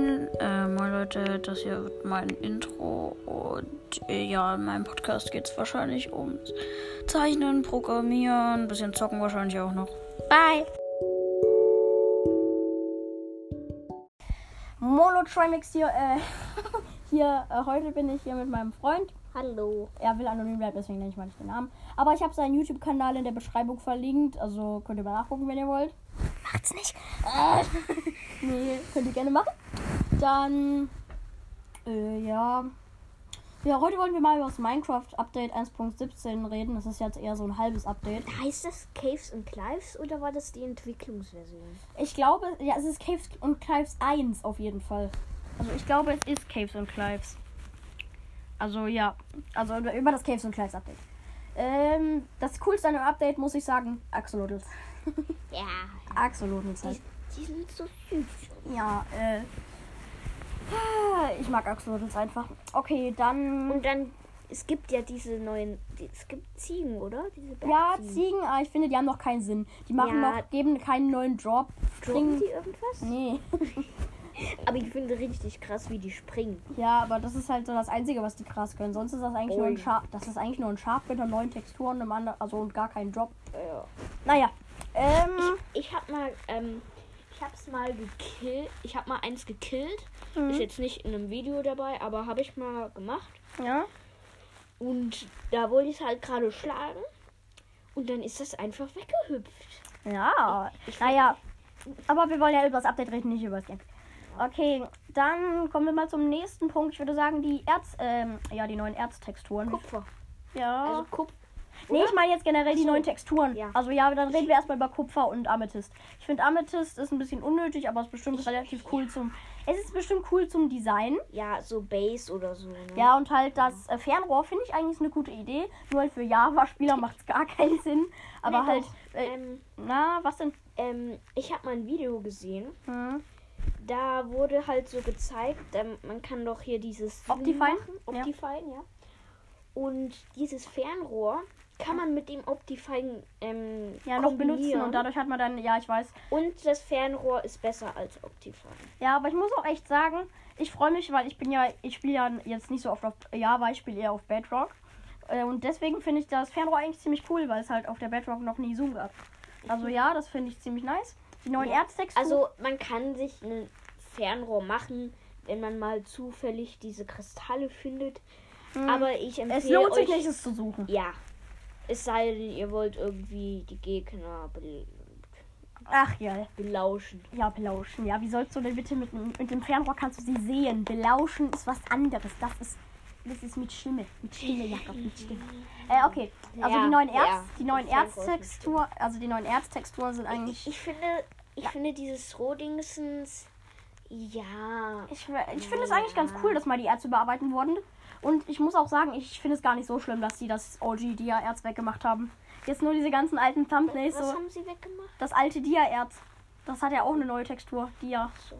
Moin, äh, moin Leute, das hier wird mein Intro und äh, ja, in meinem Podcast geht es wahrscheinlich ums Zeichnen, Programmieren, ein bisschen zocken wahrscheinlich auch noch. Bye! Mono Trimix hier, äh, hier, äh, heute bin ich hier mit meinem Freund. Hallo. Er will anonym bleiben, deswegen nenne ich mal nicht den Namen. Aber ich habe seinen YouTube-Kanal in der Beschreibung verlinkt, also könnt ihr mal nachgucken, wenn ihr wollt. Macht's nicht. Äh, nee, könnt ihr gerne machen. Dann, äh, ja. Ja, heute wollen wir mal über das Minecraft Update 1.17 reden. Das ist jetzt eher so ein halbes Update. Heißt das Caves and Clives oder war das die Entwicklungsversion? Ich glaube, ja, es ist Caves und Clives 1 auf jeden Fall. Also ich glaube, es ist Caves und Clives. Also ja, also über, das Caves und Clives Update. Ähm, das coolste an dem Update muss ich sagen, Axolotls. Ja. Axolotls halt. Die sind so süß. Ja, äh. Ich mag Axolotls einfach. Okay, dann. Und dann, es gibt ja diese neuen, die, es gibt Ziegen, oder? Ja. Ziegen, aber ich finde, die haben noch keinen Sinn. Die machen Ja. noch, geben keinen neuen Drop. Springen- die irgendwas? Nee. Aber ich finde richtig krass, wie die springen. Ja, aber das ist halt so das Einzige, was die krass können. Sonst ist das eigentlich nur ein. Schaf. Das ist eigentlich nur ein Schaf mit einer neuen Textur und einem anderen, also und gar keinen Drop. Ja. Naja. Ähm. Ich hab mal, ähm, ich hab's mal gekillt. Ich hab mal eins gekillt. Mhm. Ist jetzt nicht in einem Video dabei, aber habe ich mal gemacht. Ja. Und da wollte ich es halt gerade schlagen. Und dann ist das einfach weggehüpft. Ja. Ich- naja. Aber wir wollen ja über das Update reden, nicht über das Game. Okay, dann kommen wir mal zum nächsten Punkt. Ich würde sagen, die Erz, ähm, ja, die neuen Erztexturen. Kupfer. Ja. Also Kupfer. Nee, ich meine jetzt generell die so. neuen Texturen. Ja. Also ja, dann reden wir erstmal über Kupfer und Amethyst. Ich finde Amethyst ist ein bisschen unnötig, aber es ist bestimmt relativ cool zum. Es ist bestimmt cool zum Design. Ja, so Base oder so. Ne? Ja, und halt das äh, Fernrohr finde ich eigentlich eine gute Idee. Nur halt für Java-Spieler macht es gar keinen Sinn. Aber Nee, halt, äh, Ähm, na, was denn? ähm, ich habe mal ein Video gesehen. Hm. Da wurde halt so gezeigt, ähm, man kann doch hier dieses Optifine? machen. Ja. Optifine, ja. Und dieses Fernrohr kann man mit dem Optifine ähm, Ja, noch benutzen und dadurch hat man dann, ja, ich weiß. Und das Fernrohr ist besser als Optifine. Ja, aber ich muss auch echt sagen, ich freue mich, weil ich bin ja, ich spiele ja jetzt nicht so oft auf Java, ich spiele eher auf Bedrock. Äh, Und deswegen finde ich das Fernrohr eigentlich ziemlich cool, weil es halt auf der Bedrock noch nie Zoom gab. Also ja, das finde ich ziemlich nice. Die neuen Ja, Erztexturen. Also man kann sich ein Fernrohr machen, wenn man mal zufällig diese Kristalle findet. Aber ich empfehle es lohnt sich euch, nicht, es zu suchen. Ja. Es sei denn, ihr wollt irgendwie die Gegner bel Ach ja, belauschen. ja, belauschen. Ja, wie sollst du denn bitte mit, dem- mit dem Fernrohr kannst du sie sehen? Belauschen ist was anderes. Das ist, das ist mit Stimme. Mit Stimme, Jakob, mit Stimme. Äh, okay. Also Ja, die neuen Erz, ja. die neuen Erztextur, also die neuen Erztexturen sind eigentlich. Ich finde, ich finde dieses Rohdingsens, ja. Ich, ich finde es eigentlich ganz cool, dass mal die Erze überarbeiten wurden. Und ich muss auch sagen, ich finde es gar nicht so schlimm, dass sie das OG-Dia-Erz weggemacht haben. Jetzt nur diese ganzen alten Thumbnails, Was so haben sie weggemacht? das alte Dia-Erz. Das hat ja auch eine neue Textur, Dia. So.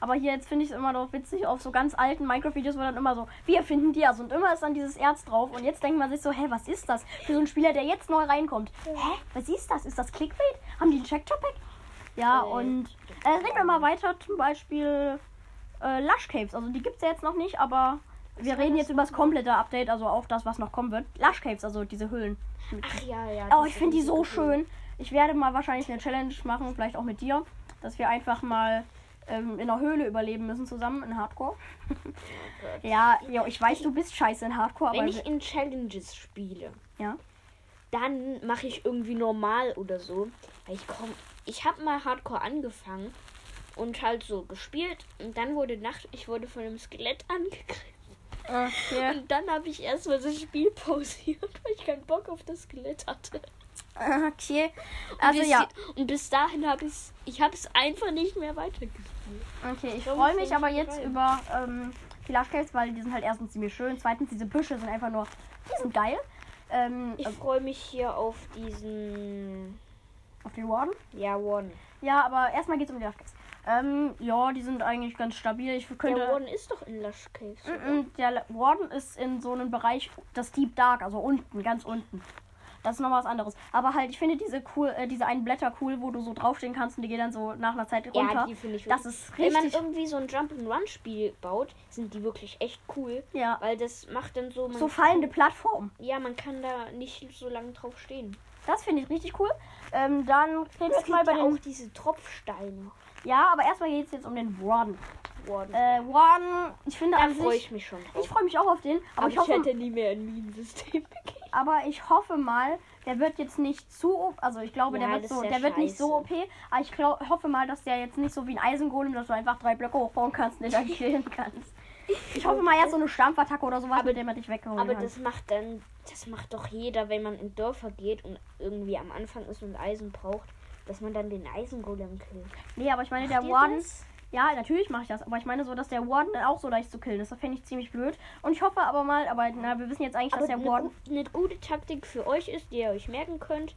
Aber hier jetzt finde ich es immer noch witzig, auf so ganz alten Minecraft-Videos, wo dann immer so, wir finden Dias und immer ist dann dieses Erz drauf. Und jetzt denkt man sich so, hä, was ist das? Für so einen Spieler, der jetzt neu reinkommt. Hä, was ist das? Ist das Clickbait? Haben die ein Check-Topic? Ja, Äh, und äh, reden wir mal weiter, zum Beispiel äh, Lush Caves. Also die gibt es ja jetzt noch nicht, aber wir reden jetzt über das komplette Update, also auch das, was noch kommen wird. Lush Caves, also diese Höhlen. Ach ja, ja. Oh, ich finde die so schön. Ich werde mal wahrscheinlich eine Challenge machen, vielleicht auch mit dir, dass wir einfach mal ähm, in einer Höhle überleben müssen zusammen in Hardcore. ja, jo, ich weiß, du bist scheiße in Hardcore, aber Wenn ich in Challenges spiele, ja. dann mache ich irgendwie normal oder so. Weil ich komm, ich habe mal Hardcore angefangen und halt so gespielt und dann wurde Nacht, ich wurde von einem Skelett angegriffen. Okay. Und dann habe ich erstmal das Spiel pausiert, weil ich keinen Bock auf das Skelett hatte. Okay. Und Also bis, ja. Und bis dahin habe ich ich habe es einfach nicht mehr weitergespielt. Okay, ich freue mich aber jetzt dabei? über ähm, die Caves, weil die sind halt erstens ziemlich schön. Zweitens, diese Büsche sind einfach nur, die sind geil. Ähm, Ich also freue mich hier auf diesen auf die Warden. ja One. Ja, aber erstmal geht es um die Caves. Ähm, ja, die sind eigentlich ganz stabil. Ich könnte. Der One ist doch in Lush Caves. oder? Mm, Der Warden ist in so einem Bereich, das Deep Dark, also unten, ganz unten. Das ist nochmal was anderes. Aber halt, ich finde diese cool, äh, diese einen Blätter cool, wo du so draufstehen kannst und die gehen dann so nach einer Zeit runter. Ja, die finde ich das wirklich- ist Wenn man richtig. irgendwie so ein Jump-and-Run-Spiel baut, sind die wirklich echt cool. Ja. Weil das macht dann so. Man So fallende Plattformen. Ja, man kann da nicht so lange drauf stehen. Das finde ich richtig cool. Ähm, dann jetzt mal bei den. auch diese Tropfsteine. Ja, aber erstmal geht es jetzt um den Warden. Worden. Äh, Warden, ich finde da an freue sich. ich mich schon drauf. Ich freue mich auch auf den, aber, aber ich, hoffe, nie mehr ein Minensystem aber ich hoffe mal, der wird jetzt nicht zu OP, also ich glaube, Ja, der wird so, der ja wird nicht so OP, scheiße. aber ich glaub, hoffe mal, dass der jetzt nicht so wie ein Eisengolem, dass du einfach drei Blöcke hochbauen kannst und dann killen kannst. Ich hoffe mal, er hat so eine Stampfattacke oder sowas, Aber- mit dem er dich wegholen Aber das macht dann, das macht doch jeder, wenn man in Dörfer geht und irgendwie am Anfang ist und Eisen braucht, dass man dann den Eisengolem killt. nee, aber ich meine, der Macht ihr Warden, das? ja, natürlich mache ich das, aber ich meine so, dass der Warden dann auch so leicht zu killen ist. Das fände ich ziemlich blöd. Und ich hoffe aber mal, aber na, wir wissen jetzt eigentlich, Aber dass der eine, Warden, gu- eine gute Taktik für euch ist, die ihr euch merken könnt,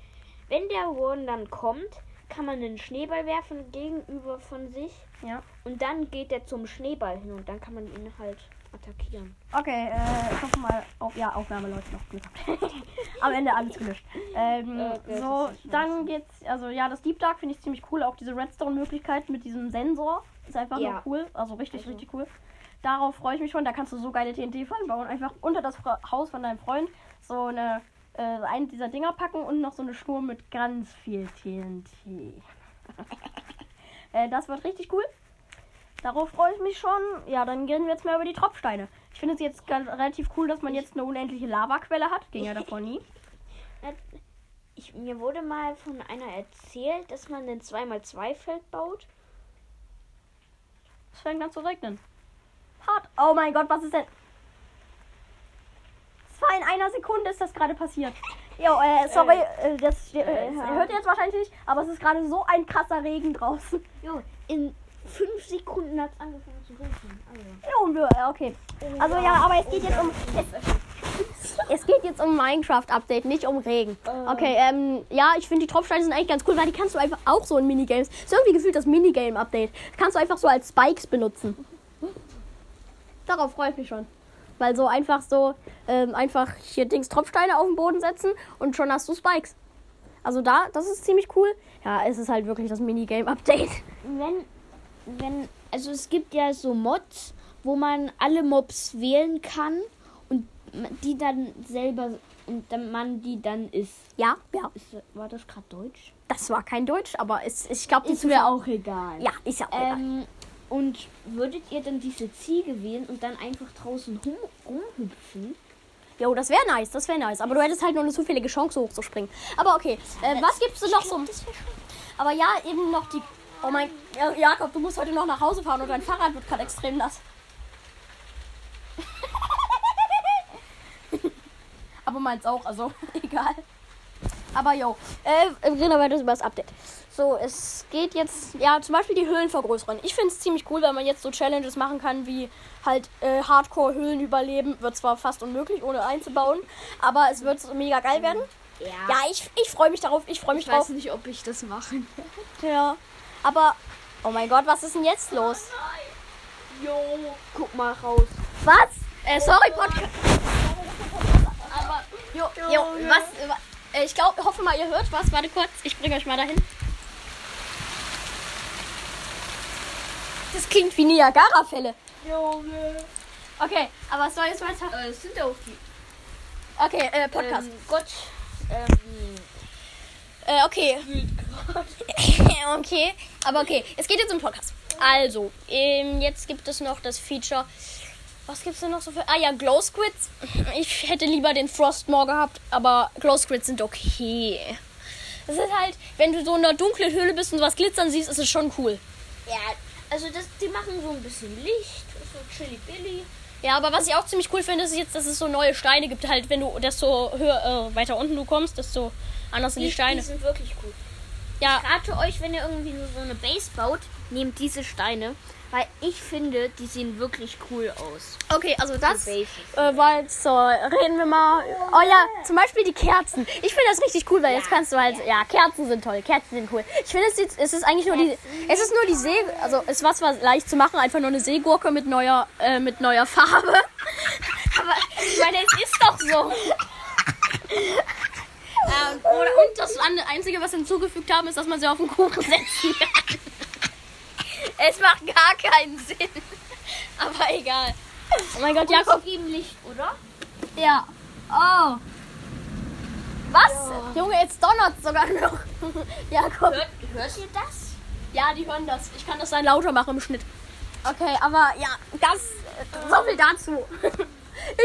wenn der Warden dann kommt, kann man einen Schneeball werfen gegenüber von sich ja. und dann geht er zum Schneeball hin und dann kann man ihn halt attackieren. Okay, äh, ich hoffe mal, auf, ja, Aufnahme läuft noch. Glück gehabt. Am Ende alles gelöscht. Ähm, Okay, so, dann geht's, also ja, das Deep Dark finde ich ziemlich cool. Auch diese Redstone-Möglichkeit mit diesem Sensor ist einfach Ja. nur cool. Also richtig, Also- richtig cool. Darauf freue ich mich schon. Da kannst du so geile TNT-Fallen bauen. Einfach unter das Fra Haus von deinem Freund so eine, äh, einen dieser Dinger packen und noch so eine Schnur mit ganz viel TNT. äh, das wird richtig cool. Darauf freue ich mich schon. Ja, dann reden wir jetzt mal über die Tropfsteine. Ich finde es jetzt ganz, relativ cool, dass man jetzt eine unendliche Lavaquelle hat. Ging ja davor nie. Ich, mir wurde mal von einer erzählt, dass man ein 2x2-Feld baut. Es fängt an zu regnen. Hart. Oh mein Gott, was ist denn? Es war in einer Sekunde ist das gerade passiert. Jo, äh, sorry, äh, das äh, äh, hört ihr jetzt wahrscheinlich nicht, aber es ist gerade so ein krasser Regen draußen. Jo, in 5 Sekunden hat es angefangen zu regnen. Also. Ja, und wir- äh, okay. Also ja, aber es geht jetzt um es, es geht jetzt um Minecraft Update, nicht um Regen. Okay, ähm, ja, ich finde die Tropfsteine sind eigentlich ganz cool, weil die kannst du einfach auch so in Minigames. Ist irgendwie gefühlt das Minigame Update. Kannst du einfach so als Spikes benutzen. Darauf freue ich mich schon. Weil so einfach so, ähm, einfach hier Dings Tropfsteine auf den Boden setzen und schon hast du Spikes. Also da, das ist ziemlich cool. Ja, es ist halt wirklich das Minigame Update. wenn, wenn, also es gibt ja so Mods, wo man alle Mobs wählen kann und die dann selber und dann man die dann ist. Ja, ja. ist war das gerade Deutsch? Das war kein Deutsch, aber es, ich glaube, die Ist mir auch egal. Ja, ist ja auch egal. Ähm, und würdet ihr dann diese Ziege wählen und dann einfach draußen rum, rumhüpfen? Jo, das wäre nice, das wäre nice. Aber du hättest halt nur eine zufällige Chance hochzuspringen. Aber okay, äh, was gibt's denn noch so? Aber ja, eben noch die. Oh mein. Ja, Jakob, du musst heute noch nach Hause fahren und dein Fahrrad wird gerade extrem nass. Aber meins auch, also egal. Aber jo, äh, wir reden weiter über das Update. So, es geht jetzt, ja, zum Beispiel die Höhlen vergrößern. Ich finde es ziemlich cool, weil man jetzt so Challenges machen kann, wie halt äh, Hardcore-Höhlen überleben. Wird zwar fast unmöglich, ohne einzubauen, aber es wird mega geil werden. Ja. Ja, ich, ich freue mich darauf, ich freue mich ich drauf. weiß nicht, ob ich das mache. Ja, aber, oh mein Gott, was ist denn jetzt los? Jo, guck mal raus. Was? Äh, sorry, Podcast. Aber, jo, jo, was, äh, wa- äh, ich glaube, hoffe mal, ihr hört was. Warte kurz, ich bringe euch mal dahin. Das klingt wie Niagara-Fälle. Junge. Okay, aber was soll jetzt weiter? Äh, es sind auch die. Okay, äh, Podcast. Ähm, Gott. Ähm, Äh, okay. okay, aber okay. Es geht jetzt um Podcast. Also, ähm, jetzt gibt es noch das Feature. Was gibt's denn noch so für. Ah ja, Glow Squids. Ich hätte lieber den Frostmore gehabt, aber Glow Squids sind okay. Das ist halt, wenn du so in einer dunklen Höhle bist und was glitzern siehst, ist es schon cool. ja, also das, die machen so ein bisschen Licht, so chili billy. Ja, aber was ich auch ziemlich cool finde, ist jetzt, dass es so neue Steine gibt. Halt, wenn du desto höher, äh, weiter unten du kommst, desto anders sind die Steine. Die sind wirklich gut. Ja, Ich rate euch, wenn ihr irgendwie so eine Base baut, nehmt diese Steine, weil ich finde, die sehen wirklich cool aus. okay, also das. Äh, weil so, reden wir mal. Oh ja, zum Beispiel die Kerzen. Ich finde das richtig cool, weil jetzt kannst du halt. Ja, Kerzen sind toll. Kerzen sind cool. Ich finde es jetzt, es ist eigentlich nur die. Es ist nur die See. Also es war zwar leicht zu machen, einfach nur eine Seegurke mit neuer, äh, mit neuer Farbe. Aber ich meine, es ist doch so. Ja, und, oder, und das Einzige, was wir hinzugefügt haben, ist, dass man sie auf den Kuchen setzen kann. es macht gar keinen Sinn. Aber egal. Oh mein Gott, Jakob. geben Licht, oder? Ja. Oh. Was? Junge, jetzt donnert sogar noch. Jakob. Hört, hört ihr das? Ja, die hören das. Ich kann das dann lauter machen im Schnitt. Okay, aber ja, das. So viel dazu.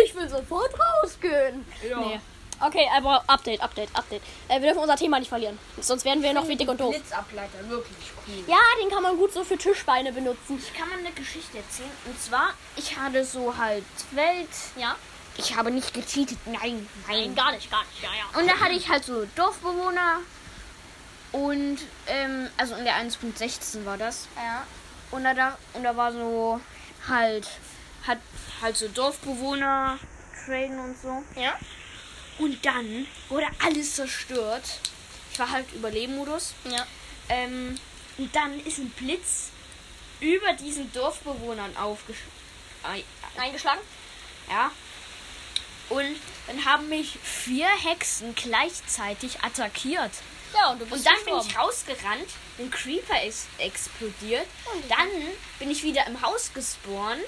Ich will sofort rausgehen. Ja. Nee. Okay, aber Update, Update, Update. Äh, wir dürfen unser Thema nicht verlieren. Sonst werden wir noch wie dick und doof. Blitzableiter, wirklich cool. Ja, den kann man gut so für Tischbeine benutzen. Ich kann mal eine Geschichte erzählen. Und zwar, ich hatte so halt Welt. Ja? Ich habe nicht gecheatet. Nein, nein. Gar nicht, gar nicht. Ja, ja. Und da hatte ich halt so Dorfbewohner. Und, ähm, also in der 1.16 war das. Ja. Und da, da, und da war so halt, hat halt so Dorfbewohner traden und so. Ja? Und dann wurde alles zerstört. Ich war halt Überleben-Modus. Ja. Ähm, und dann ist ein Blitz über diesen Dorfbewohnern aufgeschlagen. Eingeschlagen? Ja. Und dann haben mich vier Hexen gleichzeitig attackiert. Ja, und du bist Und dann bin gestorben. ich rausgerannt, ein Creeper ist explodiert. Dann bin ich wieder im Haus gespawnt.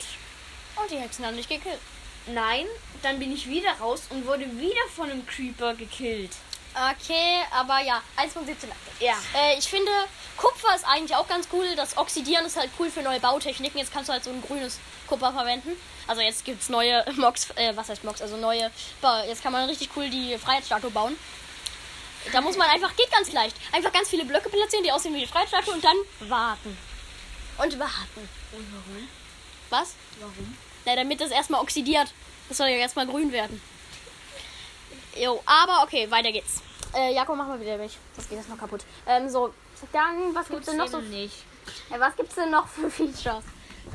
Und die Hexen haben dich gekillt. Nein, dann bin ich wieder raus und wurde wieder von einem Creeper gekillt. Okay, aber ja, 1.17. Ja. Äh, ich finde, Kupfer ist eigentlich auch ganz cool. Das Oxidieren ist halt cool für neue Bautechniken. Jetzt kannst du halt so ein grünes Kupfer verwenden. Also jetzt gibt's neue Mox, äh, was heißt Mox? Also neue, jetzt kann man richtig cool die Freiheitsstatue bauen. Da muss man einfach, geht ganz leicht, einfach ganz viele Blöcke platzieren, die aussehen wie die Freiheitsstatue und dann warten. Und warten. Und warum? Was? Warum? Na, damit das erstmal oxidiert. Das soll ja erstmal grün werden. Jo, aber okay, weiter geht's. Äh, Jakob, mach mal wieder mich. Das geht jetzt noch kaputt. Ähm, so, dann, was gibt's denn noch so? nicht. Ja, was gibt's denn noch für Features?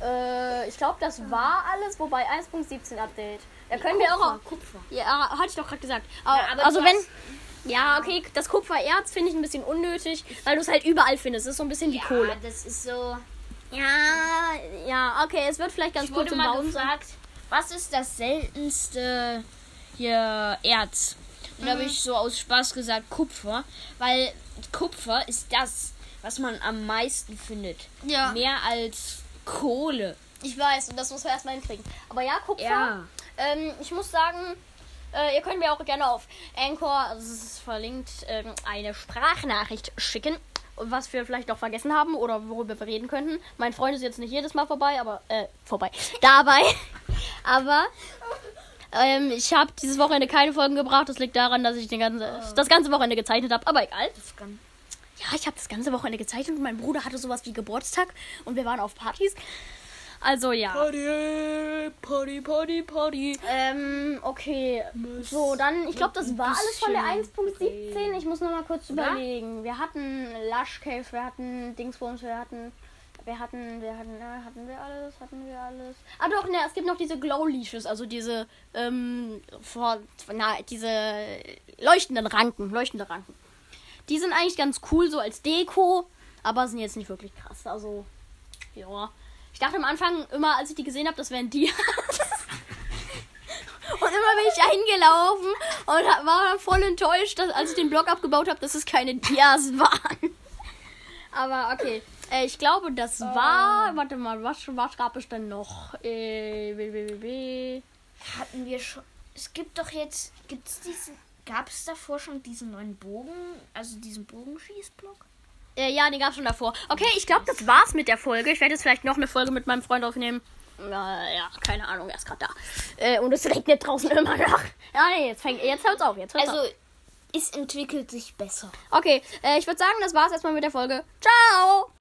Äh, ich glaube, das war alles, wobei 1.17 Update. Da können wir auch. Kupfer. Ja, hatte ich doch gerade gesagt. Aber also wenn. Ja, okay, das Kupfererz finde ich ein bisschen unnötig, weil du es halt überall findest. Das ist so ein bisschen wie Kohle. das ist so. Ja, ja, okay, es wird vielleicht ganz Ich cool wurde mal gefragt, was ist das seltenste hier Erz? Und da habe ich so aus Spaß gesagt Kupfer, weil Kupfer ist das, was man am meisten findet. Ja. Mehr als Kohle. Ich weiß, und das muss man erstmal hinkriegen. Aber ja, Kupfer. Ja. Ähm, ich muss sagen, äh, ihr könnt mir auch gerne auf Anchor, also es ist verlinkt, ähm, eine Sprachnachricht schicken. Was wir vielleicht noch vergessen haben oder worüber wir reden könnten. Mein Freund ist jetzt nicht jedes Mal vorbei, aber äh, vorbei. Dabei. aber ähm, ich habe dieses Wochenende keine Folgen gebracht. Das liegt daran, dass ich den ganzen, das ganze Wochenende gezeichnet habe. Aber egal. Ja, ich habe das ganze Wochenende gezeichnet und mein Bruder hatte sowas wie Geburtstag und wir waren auf Partys. Also ja. Party, Party, Party, Party. Ähm, okay. So, dann, ich glaube, das war alles von der 1.17. Ich muss noch mal kurz überlegen. Wir hatten Lush Cave, wir hatten Dingsbums, wir hatten. Wir hatten, wir hatten, äh, hatten wir alles, hatten wir alles. Ah doch, ne, es gibt noch diese Glow Leashes, also diese, ähm, vor, na, diese leuchtenden Ranken, leuchtende Ranken. Die sind eigentlich ganz cool, so als Deko, aber sind jetzt nicht wirklich krass. Also, ja. Ich dachte am Anfang immer, als ich die gesehen habe, das wären die. Und immer bin ich eingelaufen und war dann voll enttäuscht, dass, als ich den Block abgebaut habe, dass es keine Dias waren. Aber okay. Äh, ich glaube, das war. Warte mal, was, was gab es denn noch? Äh, www. Hatten wir schon. Es gibt doch jetzt. Gibt's diesen. Gab es davor schon diesen neuen Bogen? Also diesen Bogenschießblock? Äh, ja, den gab es schon davor. Okay, ich glaube, das war's mit der Folge. Ich werde jetzt vielleicht noch eine Folge mit meinem Freund aufnehmen. Äh, ja, keine Ahnung, er ist gerade da. Äh, und es regnet draußen immer noch. Ja, nee, jetzt fängt, jetzt hört's auf. Jetzt hört's auf. Also, es entwickelt sich besser. Okay, äh, ich würde sagen, das war's erstmal mit der Folge. Ciao!